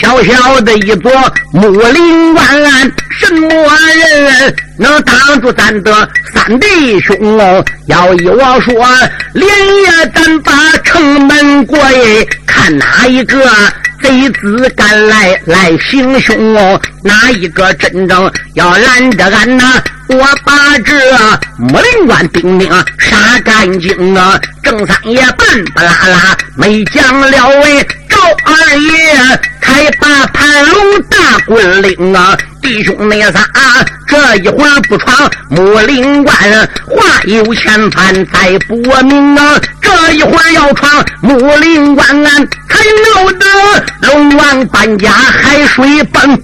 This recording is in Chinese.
小小的一座木林关，什么人能挡住咱的三弟兄？要依我说，连夜咱把城门过，看哪一个贼子敢来来行凶？哦哪一个真正要拦着俺呐？我把这木林关丁丁杀干净啊！郑三爷半不拉拉没讲了喂，赵二龙大棍领啊！弟兄妹仨这一会儿不闯木林关，话有千番再不明啊！这一会儿要闯木林关，俺才闹得龙王搬家海水奔。